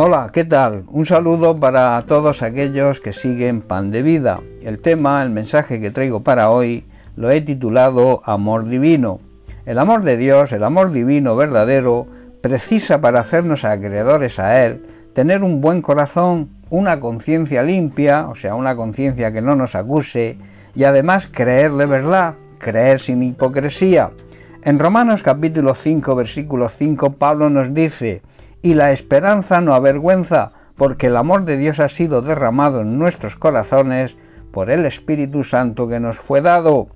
Hola, ¿qué tal? Un saludo para todos aquellos que siguen Pan de Vida. El tema, el mensaje que traigo para hoy, lo he titulado Amor Divino. El amor de Dios, el amor divino verdadero, precisa para hacernos acreedores a Él, tener un buen corazón, una conciencia limpia, o sea, una conciencia que no nos acuse, y además creer de verdad, creer sin hipocresía. En Romanos capítulo 5, versículo 5, Pablo nos dice, y la esperanza no avergüenza, porque el amor de Dios ha sido derramado en nuestros corazones por el Espíritu Santo que nos fue dado.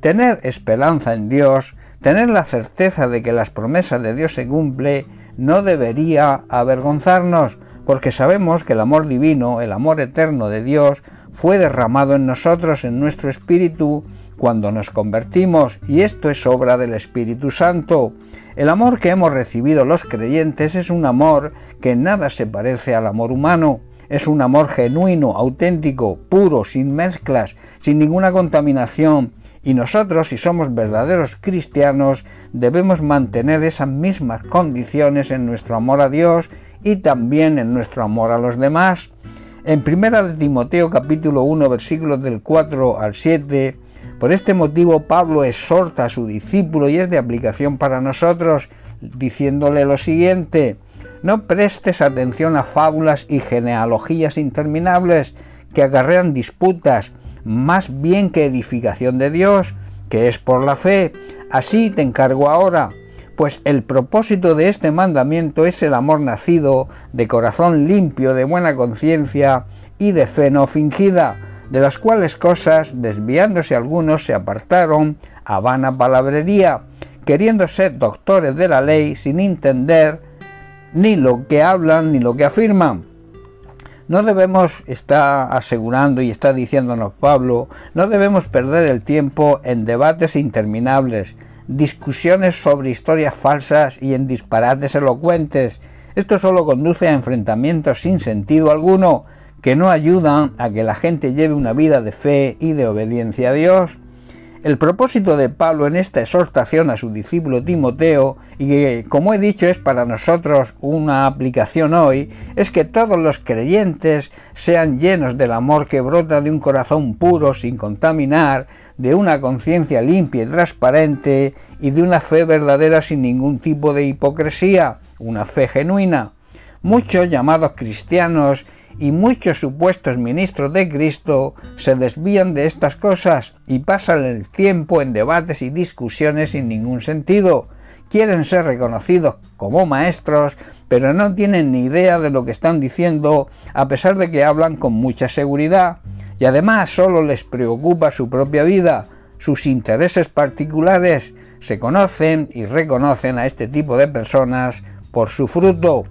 Tener esperanza en Dios, tener la certeza de que las promesas de Dios se cumple, no debería avergonzarnos, porque sabemos que el amor divino, el amor eterno de Dios, fue derramado en nosotros, en nuestro espíritu, cuando nos convertimos, y esto es obra del Espíritu Santo. El amor que hemos recibido los creyentes es un amor que nada se parece al amor humano. Es un amor genuino, auténtico, puro, sin mezclas, sin ninguna contaminación. Y nosotros, si somos verdaderos cristianos, debemos mantener esas mismas condiciones en nuestro amor a Dios y también en nuestro amor a los demás. En 1 de Timoteo capítulo 1 versículos del 4 al 7, por este motivo Pablo exhorta a su discípulo y es de aplicación para nosotros, diciéndole lo siguiente, no prestes atención a fábulas y genealogías interminables que acarrean disputas, más bien que edificación de Dios, que es por la fe. Así te encargo ahora, pues el propósito de este mandamiento es el amor nacido de corazón limpio, de buena conciencia y de fe no fingida, de las cuales cosas, desviándose algunos, se apartaron a vana palabrería, queriendo ser doctores de la ley sin entender ni lo que hablan ni lo que afirman. No debemos, está asegurando y está diciéndonos Pablo, no debemos perder el tiempo en debates interminables, discusiones sobre historias falsas y en disparates elocuentes. Esto solo conduce a enfrentamientos sin sentido alguno, que no ayudan a que la gente lleve una vida de fe y de obediencia a Dios. El propósito de Pablo en esta exhortación a su discípulo Timoteo, y que como he dicho es para nosotros una aplicación hoy, es que todos los creyentes sean llenos del amor que brota de un corazón puro sin contaminar, de una conciencia limpia y transparente y de una fe verdadera sin ningún tipo de hipocresía, una fe genuina. Muchos llamados cristianos y muchos supuestos ministros de Cristo se desvían de estas cosas y pasan el tiempo en debates y discusiones sin ningún sentido. Quieren ser reconocidos como maestros, pero no tienen ni idea de lo que están diciendo, a pesar de que hablan con mucha seguridad y además solo les preocupa su propia vida, sus intereses particulares, se conocen y reconocen a este tipo de personas por su fruto.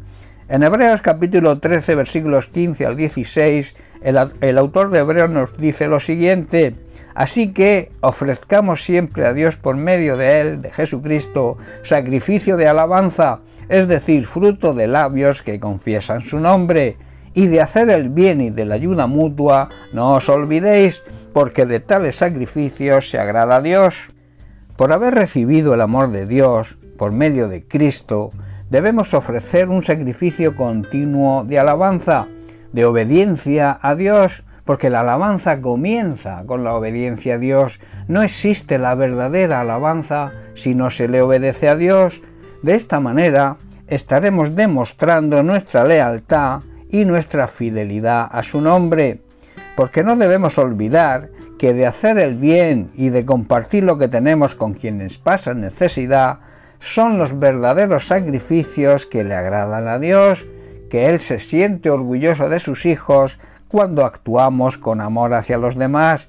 En Hebreos capítulo 13 versículos 15 al 16, el, autor de Hebreos nos dice lo siguiente, Así que ofrezcamos siempre a Dios por medio de Él, de Jesucristo, sacrificio de alabanza, es decir, fruto de labios que confiesan su nombre y de hacer el bien y de la ayuda mutua, no os olvidéis, porque de tales sacrificios se agrada a Dios. Por haber recibido el amor de Dios por medio de Cristo, debemos ofrecer un sacrificio continuo de alabanza, de obediencia a Dios, porque la alabanza comienza con la obediencia a Dios. No existe la verdadera alabanza si no se le obedece a Dios. De esta manera estaremos demostrando nuestra lealtad y nuestra fidelidad a su nombre, porque no debemos olvidar que de hacer el bien y de compartir lo que tenemos con quienes pasan necesidad son los verdaderos sacrificios que le agradan a Dios, que Él se siente orgulloso de sus hijos cuando actuamos con amor hacia los demás.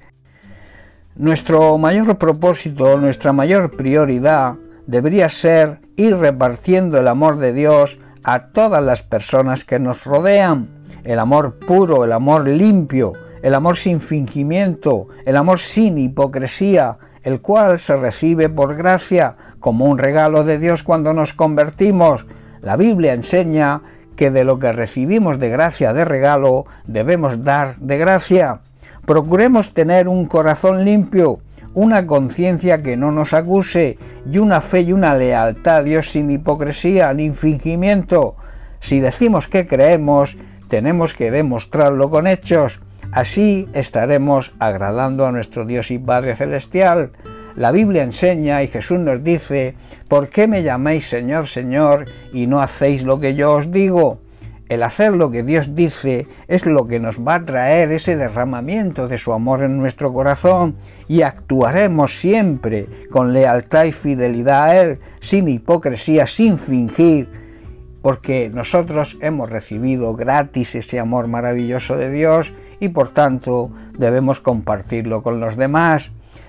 Nuestro mayor propósito, nuestra mayor prioridad debería ser ir repartiendo el amor de Dios a todas las personas que nos rodean. El amor puro, el amor limpio, el amor sin fingimiento, el amor sin hipocresía, el cual se recibe por gracia como un regalo de Dios cuando nos convertimos. La Biblia enseña que de lo que recibimos de gracia de regalo debemos dar de gracia. Procuremos tener un corazón limpio, una conciencia que no nos acuse y una fe y una lealtad a Dios sin hipocresía ni fingimiento. Si decimos que creemos, tenemos que demostrarlo con hechos. Así estaremos agradando a nuestro Dios y Padre Celestial. La Biblia enseña y Jesús nos dice, ¿por qué me llamáis Señor, Señor y no hacéis lo que yo os digo? El hacer lo que Dios dice es lo que nos va a traer ese derramamiento de su amor en nuestro corazón y actuaremos siempre con lealtad y fidelidad a Él, sin hipocresía, sin fingir, porque nosotros hemos recibido gratis ese amor maravilloso de Dios y por tanto debemos compartirlo con los demás.